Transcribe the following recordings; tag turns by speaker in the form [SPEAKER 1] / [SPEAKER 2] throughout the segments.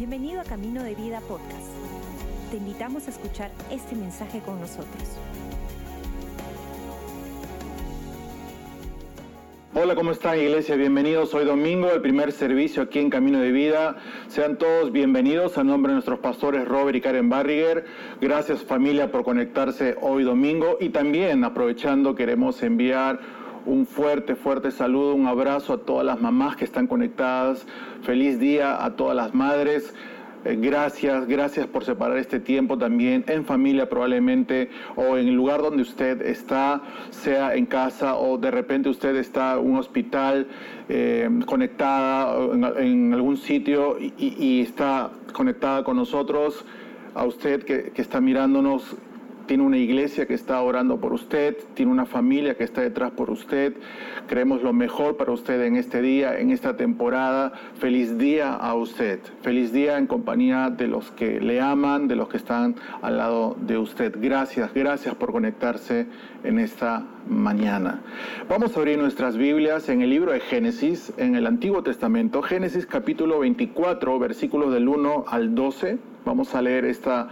[SPEAKER 1] Bienvenido a Camino de Vida Podcast. Te invitamos a escuchar este mensaje con nosotros.
[SPEAKER 2] Hola, ¿cómo están iglesia? Bienvenidos hoy domingo, el primer servicio aquí en Camino de Vida. Sean todos bienvenidos a nombre de nuestros pastores Robert y Karen Barriger. Gracias familia por conectarse hoy domingo y también aprovechando queremos enviar un fuerte, fuerte saludo, un abrazo a todas las mamás que están conectadas. Feliz día a todas las madres. Eh, gracias, gracias por separar este tiempo también en familia probablemente o en el lugar donde usted está, sea en casa o de repente usted está en un hospital eh, conectada en, algún sitio y, está conectada con nosotros. A usted que, que está mirándonos, tiene una iglesia que está orando por usted, tiene una familia que está detrás por usted. Creemos lo mejor para usted en este día, en esta temporada. Feliz día a usted. Feliz día en compañía de los que le aman, de los que están al lado de usted. Gracias, gracias por conectarse en esta mañana. Vamos a abrir nuestras Biblias en el libro de Génesis, en el Antiguo Testamento, Génesis capítulo 24, versículos del 1 al 12. Vamos a leer esta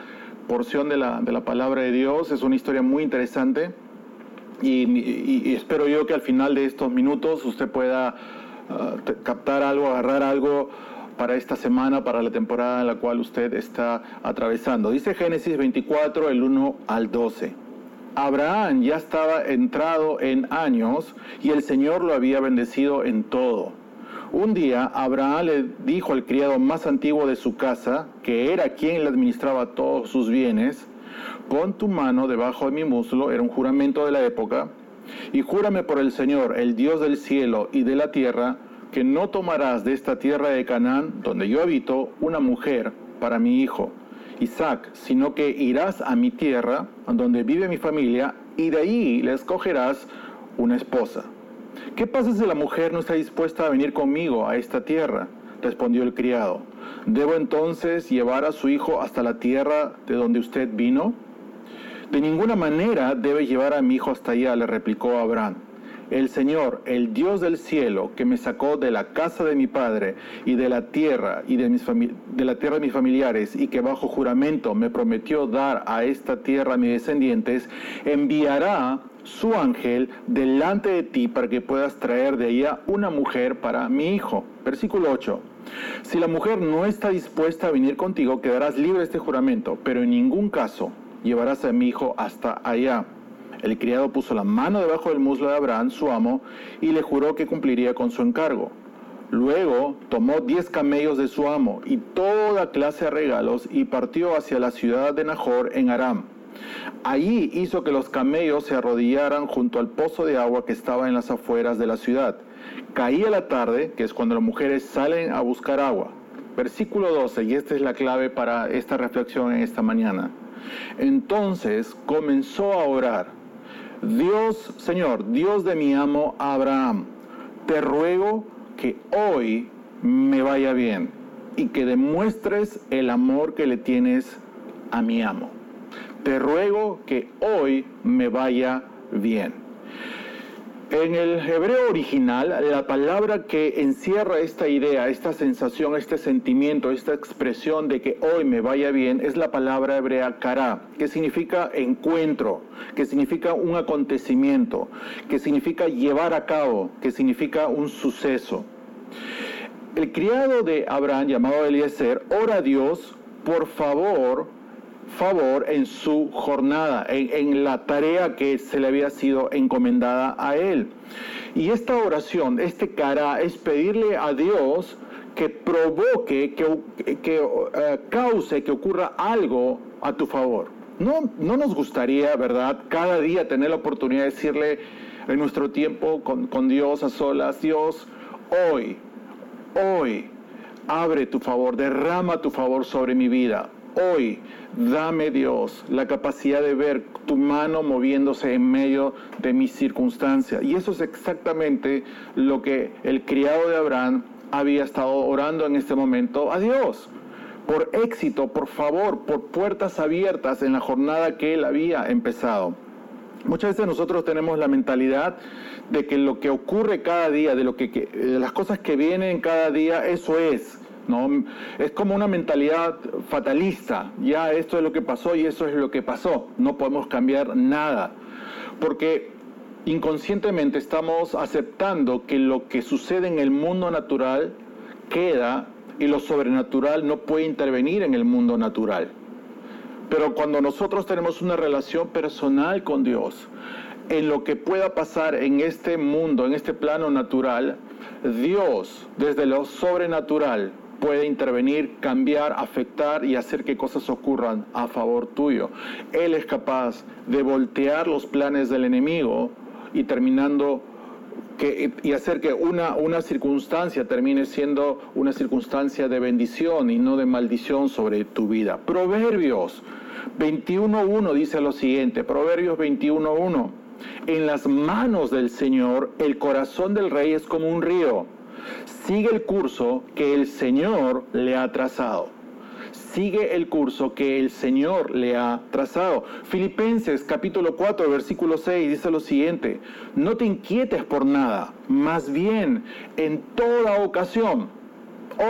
[SPEAKER 2] porción de la, de la palabra de Dios. Es una historia muy interesante y, espero yo que al final de estos minutos usted pueda ah, captar algo, agarrar algo para esta semana, para la temporada en la cual usted está atravesando. Dice Génesis 24, el 1 al 12. Abraham ya estaba entrado en años y el Señor lo había bendecido en todo. Un día Abraham le dijo al criado más antiguo de su casa, que era quien le administraba todos sus bienes, pon tu mano debajo de mi muslo, era un juramento de la época, y júrame por el Señor, el Dios del cielo y de la tierra, que no tomarás de esta tierra de Canaán, donde yo habito, una mujer para mi hijo, Isaac, sino que irás a mi tierra, donde vive mi familia, y de ahí le escogerás una esposa. ¿Qué pasa si la mujer no está dispuesta a venir conmigo a esta tierra? Respondió el criado. ¿Debo entonces llevar a su hijo hasta la tierra de donde usted vino? De ninguna manera debe llevar a mi hijo hasta allá, le replicó Abraham. El Señor, el Dios del cielo, que me sacó de la casa de mi padre y de la tierra y de, mis la tierra de mis familiares y que bajo juramento me prometió dar a esta tierra a mis descendientes, enviará su ángel delante de ti para que puedas traer de ella una mujer para mi hijo. Versículo 8. Si la mujer no está dispuesta a venir contigo, quedarás libre de este juramento, pero en ningún caso llevarás a mi hijo hasta allá. El criado puso la mano debajo del muslo de Abraham, su amo, y le juró que cumpliría con su encargo. Luego tomó diez camellos de su amo y toda clase de regalos y partió hacia la ciudad de Nahor en Aram. Allí hizo que los camellos se arrodillaran junto al pozo de agua que estaba en las afueras de la ciudad. Caía la tarde, que es cuando las mujeres salen a buscar agua. Versículo 12, y esta es la clave para esta reflexión en esta mañana. Entonces comenzó a orar. Dios, Señor, Dios de mi amo Abraham, te ruego que hoy me vaya bien y que demuestres el amor que le tienes a mi amo te ruego que hoy me vaya bien. En el hebreo original, la palabra que encierra esta idea, esta sensación, este sentimiento, esta expresión de que hoy me vaya bien, es la palabra hebrea kara, que significa encuentro, que significa un acontecimiento, que significa llevar a cabo, que significa un suceso. El criado de Abraham, llamado Eliezer, ora a Dios, por favor, favor en su jornada, en, la tarea que se le había sido encomendada a él. Y esta oración, este cara, es pedirle a Dios que provoque, que, que eh, cause que ocurra algo a tu favor. No, no nos gustaría, ¿verdad?, cada día tener la oportunidad de decirle en nuestro tiempo con, con Dios a solas, Dios, hoy, hoy, abre tu favor, derrama tu favor sobre mi vida. Hoy, dame Dios la capacidad de ver tu mano moviéndose en medio de mis circunstancias. Y eso es exactamente lo que el criado de Abraham había estado orando en este momento a Dios. Por éxito, por favor, por puertas abiertas en la jornada que él había empezado. Muchas veces nosotros tenemos la mentalidad de que lo que ocurre cada día, de lo que, las cosas que vienen cada día, eso es Es como una mentalidad fatalista, ya esto es lo que pasó y eso es lo que pasó, no podemos cambiar nada, porque inconscientemente estamos aceptando que lo que sucede en el mundo natural queda y lo sobrenatural no puede intervenir en el mundo natural. Pero cuando nosotros tenemos una relación personal con Dios, en lo que pueda pasar en este mundo, en este plano natural, Dios desde lo sobrenatural puede intervenir, cambiar, afectar y hacer que cosas ocurran a favor tuyo. Él es capaz de voltear los planes del enemigo y terminando que, y hacer que una, una circunstancia termine siendo una circunstancia de bendición y no de maldición sobre tu vida. Proverbios 21.1 dice lo siguiente, Proverbios 21.1, en las manos del Señor el corazón del rey es como un río, sigue el curso que el Señor le ha trazado sigue el curso que el Señor le ha trazado. Filipenses capítulo 4 versículo 6 dice lo siguiente, no te inquietes por nada, más bien en toda ocasión,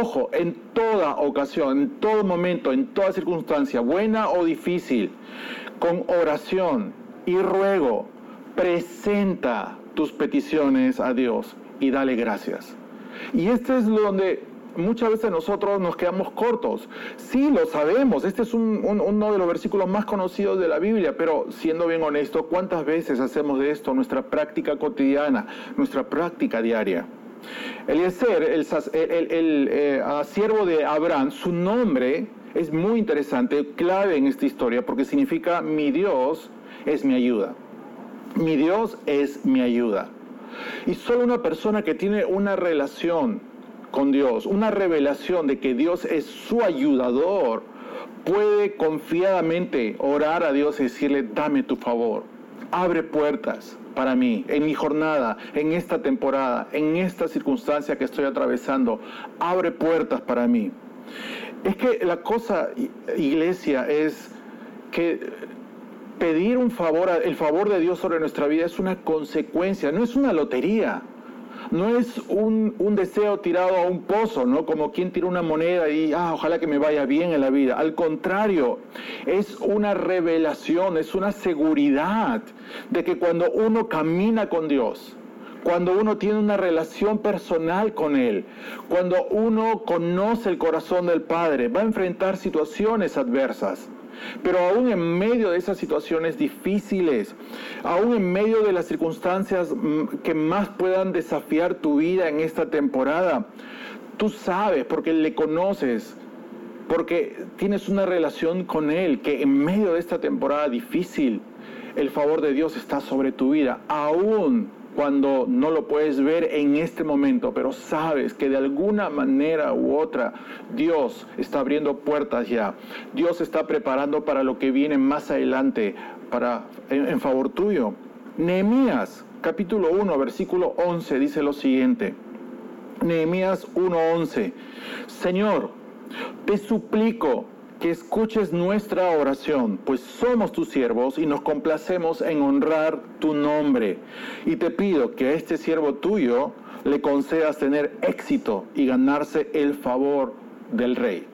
[SPEAKER 2] ojo, en toda ocasión, en todo momento, en toda circunstancia, buena o difícil, con oración y ruego, presenta tus peticiones a Dios y dale gracias. Y este es donde muchas veces nosotros nos quedamos cortos. Sí, lo sabemos, este es uno de los versículos más conocidos de la Biblia, pero siendo bien honesto, ¿cuántas veces hacemos de esto nuestra práctica cotidiana, nuestra práctica diaria? Eliezer, el, el, el eh, siervo de Abraham, su nombre es muy interesante, clave en esta historia, porque significa mi Dios es mi ayuda. Mi Dios es mi ayuda. Y solo una persona que tiene una relación con Dios, una revelación de que Dios es su ayudador, puede confiadamente orar a Dios y decirle, dame tu favor, abre puertas para mí, en mi jornada, en esta temporada, en esta circunstancia que estoy atravesando, abre puertas para mí. Es que la cosa, iglesia, es que pedir un favor, el favor de Dios sobre nuestra vida es una consecuencia, no es una lotería no es un, deseo tirado a un pozo, ¿no? Como quien tira una moneda y, ah, ojalá que me vaya bien en la vida. Al contrario, es una revelación, es una seguridad de que cuando uno camina con Dios, cuando uno tiene una relación personal con Él, cuando uno conoce el corazón del Padre, va a enfrentar situaciones adversas. Pero aún en medio de esas situaciones difíciles, aún en medio de las circunstancias mm, que más puedan desafiar tu vida en esta temporada, tú sabes porque le conoces, porque tienes una relación con Él, que en medio de esta temporada difícil, el favor de Dios está sobre tu vida, aún cuando no lo puedes ver en este momento, pero sabes que de alguna manera u otra Dios está abriendo puertas ya. Dios está preparando para lo que viene más adelante para en, favor tuyo. Nehemías capítulo 1 versículo 11 dice lo siguiente. Nehemías 1:11. Señor, te suplico que escuches nuestra oración, pues somos tus siervos y nos complacemos en honrar tu nombre. Y te pido que a este siervo tuyo le concedas tener éxito y ganarse el favor del rey.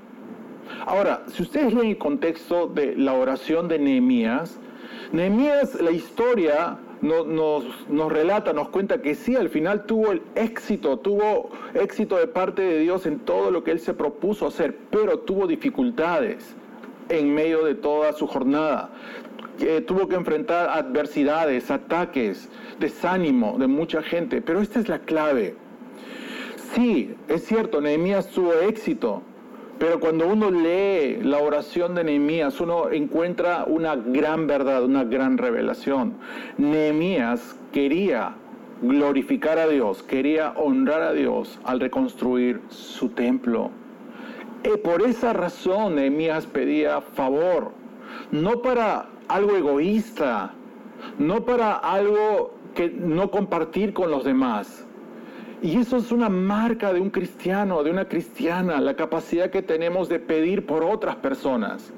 [SPEAKER 2] Ahora, si ustedes leen el contexto de la oración de Nehemías, Nehemías, la historia nos, nos, relata, nos cuenta que sí, al final tuvo el éxito, tuvo éxito de parte de Dios en todo lo que él se propuso hacer, pero tuvo dificultades en medio de toda su jornada. tuvo que enfrentar adversidades, ataques, desánimo de mucha gente, pero esta es la clave. Sí, es cierto, Nehemías tuvo éxito, pero cuando uno lee la oración de Nehemías, uno encuentra una gran verdad, una gran revelación. Nehemías quería glorificar a Dios, quería honrar a Dios al reconstruir su templo. Y por esa razón Nehemías pedía favor, no para algo egoísta, no para algo que no compartir con los demás, y eso es una marca de un cristiano, de una cristiana, la capacidad que tenemos de pedir por otras personas.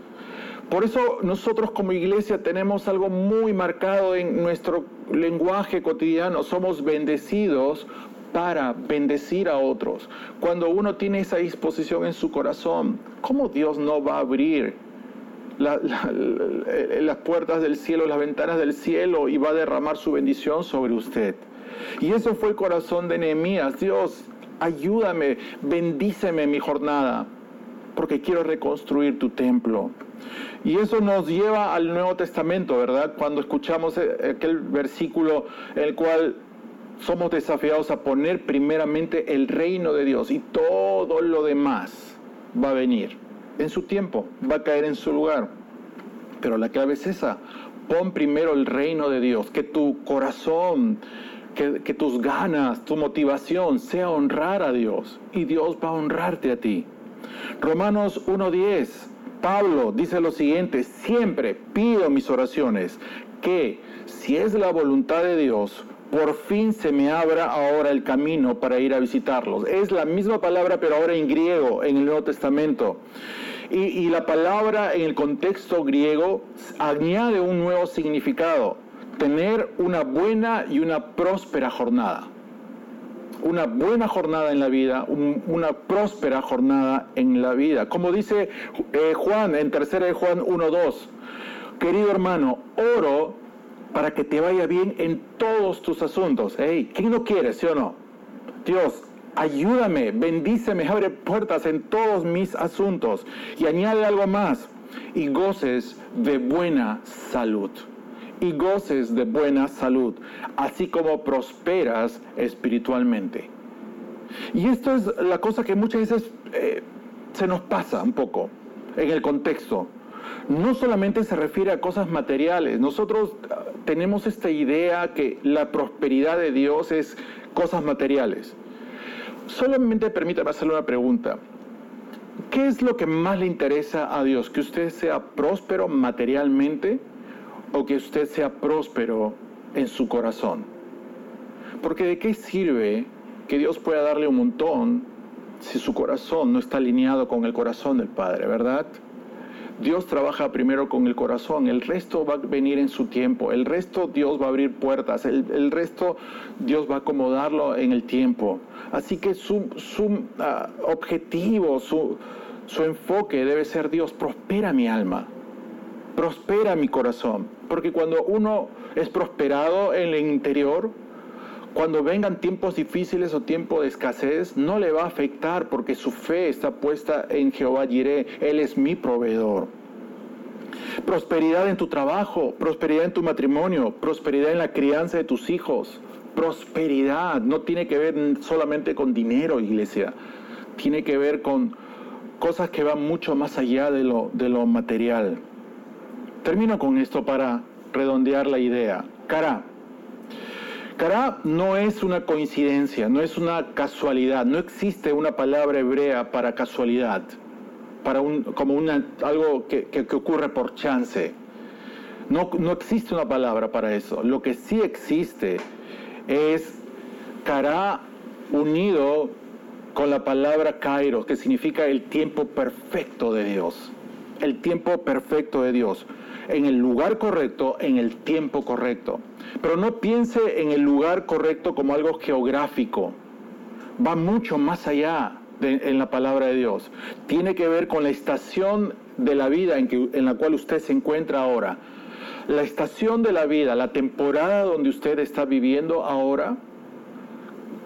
[SPEAKER 2] Por eso nosotros como iglesia tenemos algo muy marcado en nuestro lenguaje cotidiano. Somos bendecidos para bendecir a otros, cuando uno tiene esa disposición en su corazón, ¿cómo Dios no va a abrir las puertas del cielo, las ventanas del cielo y va a derramar su bendición sobre usted? Y eso fue el corazón de Nehemías. Dios, ayúdame, bendíceme mi jornada, porque quiero reconstruir tu templo. Y eso nos lleva al Nuevo Testamento, ¿verdad? Cuando escuchamos eh, aquel versículo en el cual somos desafiados a poner primeramente el reino de Dios y todo lo demás va a venir en su tiempo, va a caer en su lugar. Pero la clave es esa, pon primero el reino de Dios, que tu corazón, que, tus ganas, tu motivación sea honrar a Dios y Dios va a honrarte a ti. Romanos 1.10, Pablo dice lo siguiente, siempre pido mis oraciones que si es la voluntad de Dios, por fin se me abra ahora el camino para ir a visitarlos. Es la misma palabra, pero ahora en griego, en el Nuevo Testamento. Y, la palabra en el contexto griego añade un nuevo significado, tener una buena y una próspera jornada. Una buena jornada en la vida, una próspera jornada en la vida. Como dice eh, Juan en 3 de Juan 1.2, querido hermano, oro para que te vaya bien en todos tus asuntos. Hey, ¿quién no quiere, sí o no? Dios, ayúdame, bendíceme, abre puertas en todos mis asuntos. Y añade algo más, y goces de buena salud. Y goces de buena salud, así como prosperas espiritualmente. Y esto es la cosa que muchas veces eh, se nos pasa un poco en el contexto no solamente se refiere a cosas materiales. Nosotros ah, tenemos esta idea que la prosperidad de Dios es cosas materiales. Solamente permítame hacerle una pregunta. ¿Qué es lo que más le interesa a Dios? ¿Que usted sea próspero materialmente o que usted sea próspero en su corazón? Porque de qué sirve que Dios pueda darle un montón si su corazón no está alineado con el corazón del Padre, ¿verdad? Dios trabaja primero con el corazón, el resto va a venir en su tiempo, el resto Dios va a abrir puertas, el, resto Dios va a acomodarlo en el tiempo. Así que su, ah, objetivo, su, su enfoque debe ser Dios, prospera mi alma, prospera mi corazón, porque cuando uno es prosperado en el interior, cuando vengan tiempos difíciles o tiempo de escasez, no le va a afectar porque su fe está puesta en Jehová Jireh. Él es mi proveedor. Prosperidad en tu trabajo, prosperidad en tu matrimonio, prosperidad en la crianza de tus hijos. Prosperidad no tiene que ver solamente con dinero, iglesia. Tiene que ver con cosas que van mucho más allá de lo, de lo material. Termino con esto para redondear la idea. Cara, Cara no es una coincidencia, no es una casualidad, no existe una palabra hebrea para casualidad, para un, como una, algo que, ocurre por chance. No, no existe una palabra para eso. Lo que sí existe es cara unido con la palabra kairos, que significa el tiempo perfecto de Dios. El tiempo perfecto de Dios en el lugar correcto, en el tiempo correcto. Pero no piense en el lugar correcto como algo geográfico. Va mucho más allá en la palabra de Dios. Tiene que ver con la estación de la vida en, la cual usted se encuentra ahora. La estación de la vida, la temporada donde usted está viviendo ahora,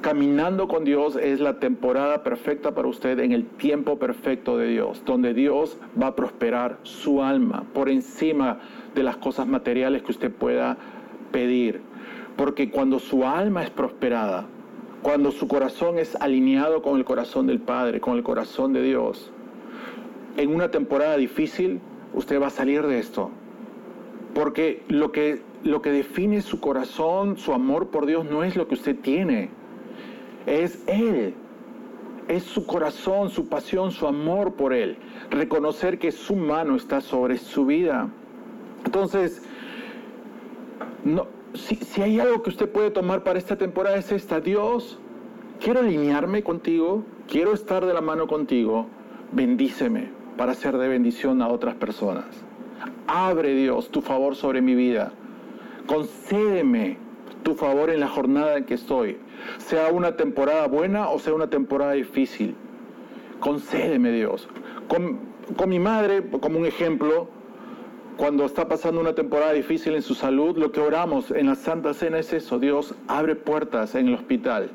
[SPEAKER 2] Caminando con Dios es la temporada perfecta para usted en el tiempo perfecto de Dios, donde Dios va a prosperar su alma por encima de las cosas materiales que usted pueda pedir. Porque cuando su alma es prosperada, cuando su corazón es alineado con el corazón del Padre, con el corazón de Dios, en una temporada difícil, usted va a salir de esto. Porque lo que, lo que define su corazón, su amor por Dios, no es lo que usted tiene es Él. Es su corazón, su pasión, su amor por Él. Reconocer que su mano está sobre su vida. Entonces, no, si, si hay algo que usted puede tomar para esta temporada es esta. Dios, quiero alinearme contigo, quiero estar de la mano contigo. Bendíceme para ser de bendición a otras personas. Abre Dios tu favor sobre mi vida. Concédeme tu favor en la jornada en que estoy, sea una temporada buena o sea una temporada difícil. Concédeme, Dios. Con, con mi madre, como un ejemplo, cuando está pasando una temporada difícil en su salud, lo que oramos en la Santa Cena es eso, Dios abre puertas en el hospital,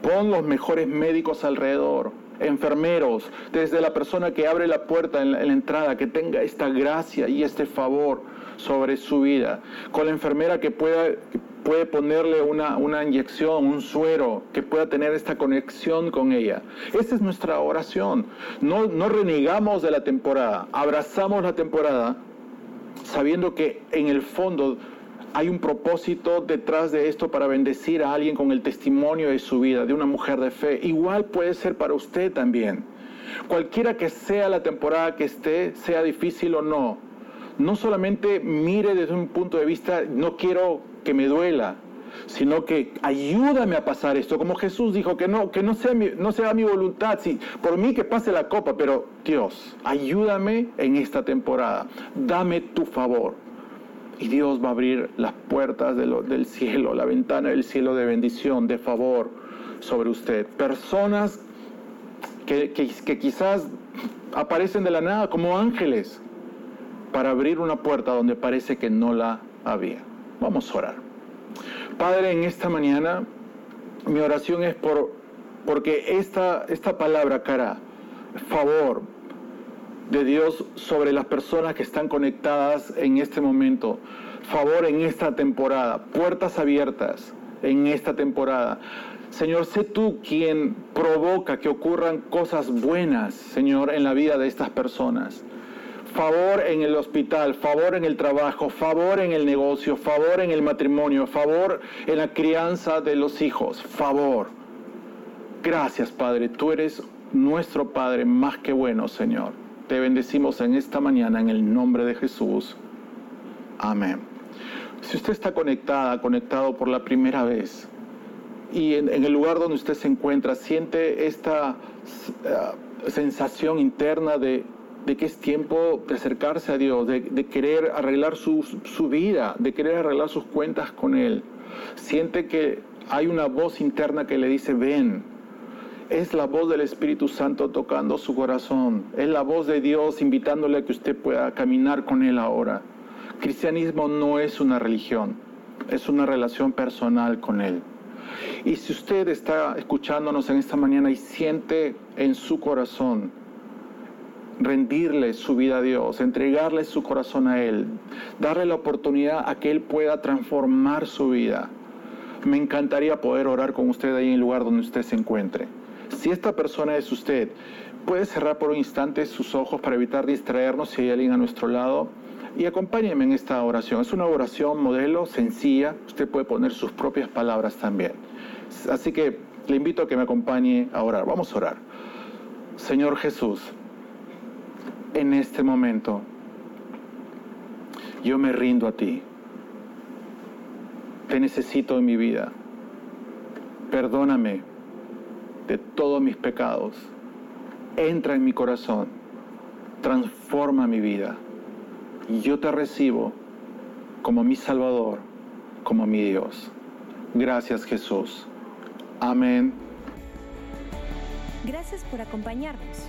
[SPEAKER 2] pon los mejores médicos alrededor, enfermeros, desde la persona que abre la puerta en la, entrada, que tenga esta gracia y este favor sobre su vida, con la enfermera que pueda, puede ponerle una, una inyección, un suero, que pueda tener esta conexión con ella. Esa es nuestra oración. No, no renegamos de la temporada, abrazamos la temporada sabiendo que en el fondo hay un propósito detrás de esto para bendecir a alguien con el testimonio de su vida, de una mujer de fe. Igual puede ser para usted también. Cualquiera que sea la temporada que esté, sea difícil o no, no solamente mire desde un punto de vista, no quiero que me duela, sino que ayúdame a pasar esto, como Jesús dijo, que no, que no sea, mi, no sea mi voluntad, si, por mí que pase la copa, pero Dios, ayúdame en esta temporada, dame tu favor. Y Dios va a abrir las puertas del cielo, la ventana del cielo de bendición, de favor sobre usted. Personas que, que quizás aparecen de la nada como ángeles para abrir una puerta donde parece que no la había. Vamos a orar. Padre, en esta mañana mi oración es por porque esta, esta palabra, cara, favor de Dios sobre las personas que están conectadas en este momento, favor en esta temporada, puertas abiertas en esta temporada. Señor, sé tú quien provoca que ocurran cosas buenas, Señor, en la vida de estas personas favor en el hospital, favor en el trabajo, favor en el negocio, favor en el matrimonio, favor en la crianza de los hijos, favor. Gracias, Padre, tú eres nuestro Padre más que bueno, Señor. Te bendecimos en esta mañana en el nombre de Jesús. Amén. Si usted está conectada, conectado por la primera vez, y en, el lugar donde usted se encuentra siente esta uh, sensación interna de de que es tiempo de acercarse a Dios, de, querer arreglar su, su vida, de querer arreglar sus cuentas con Él. Siente que hay una voz interna que le dice, ven. Es la voz del Espíritu Santo tocando su corazón. Es la voz de Dios invitándole a que usted pueda caminar con Él ahora. Cristianismo no es una religión, es una relación personal con Él. Y si usted está escuchándonos en esta mañana y siente en su corazón rendirle su vida a Dios, entregarle su corazón a Él, darle la oportunidad a que Él pueda transformar su vida. Me encantaría poder orar con usted ahí en el lugar donde usted se encuentre. Si esta persona es usted, puede cerrar por un instante sus ojos para evitar distraernos si hay alguien a nuestro lado y acompáñeme en esta oración. Es una oración modelo, sencilla, usted puede poner sus propias palabras también. Así que le invito a que me acompañe a orar. Vamos a orar. Señor Jesús, en este momento, yo me rindo a ti. Te necesito en mi vida. Perdóname de todos mis pecados. Entra en mi corazón. Transforma mi vida. Yo te recibo como mi Salvador, como mi Dios. Gracias Jesús. Amén.
[SPEAKER 1] Gracias por acompañarnos.